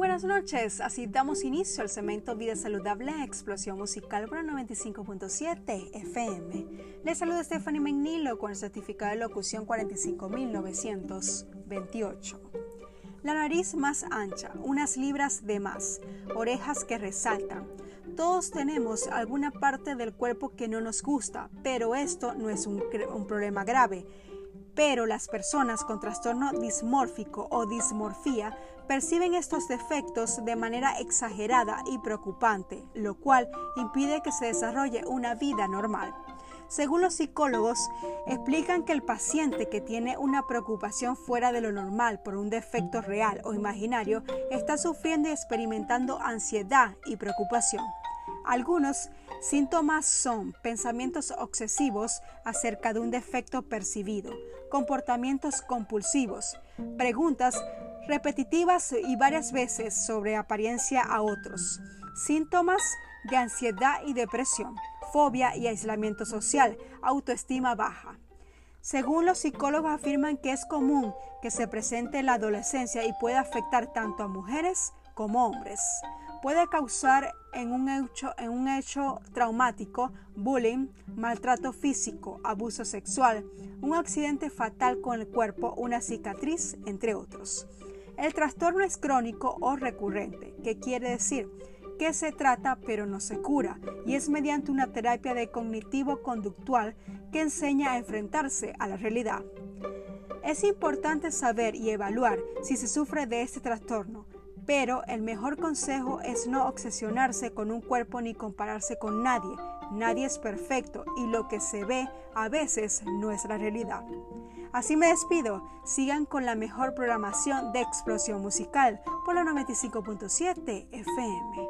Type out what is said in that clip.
buenas noches. Así damos inicio al segmento Vida Saludable Explosión Musical por 95.7 FM. Les saluda Stephanie Menilo con el certificado de locución 45928. La nariz más ancha, unas libras de más, orejas que resaltan. Todos tenemos alguna parte del cuerpo que no nos gusta, pero esto no es un problema grave pero las personas con trastorno dismórfico o dismorfía perciben estos defectos de manera exagerada y preocupante, lo cual impide que se desarrolle una vida normal. Según los psicólogos, explican que el paciente que tiene una preocupación fuera de lo normal por un defecto real o imaginario está sufriendo y experimentando ansiedad y preocupación. Algunos síntomas son pensamientos obsesivos acerca de un defecto percibido, comportamientos compulsivos, preguntas repetitivas y varias veces sobre apariencia a otros, síntomas de ansiedad y depresión, fobia y aislamiento social, autoestima baja. Según los psicólogos afirman que es común que se presente en la adolescencia y puede afectar tanto a mujeres como hombres puede causar en un, hecho, en un hecho traumático, bullying, maltrato físico, abuso sexual, un accidente fatal con el cuerpo, una cicatriz, entre otros. El trastorno es crónico o recurrente, que quiere decir que se trata pero no se cura, y es mediante una terapia de cognitivo-conductual que enseña a enfrentarse a la realidad. Es importante saber y evaluar si se sufre de este trastorno, pero el mejor consejo es no obsesionarse con un cuerpo ni compararse con nadie. Nadie es perfecto y lo que se ve a veces no es la realidad. Así me despido. Sigan con la mejor programación de explosión musical por la 95.7 FM.